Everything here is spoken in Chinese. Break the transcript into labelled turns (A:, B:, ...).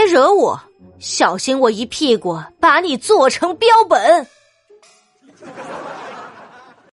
A: 别惹我小心我一屁股把你做成标本。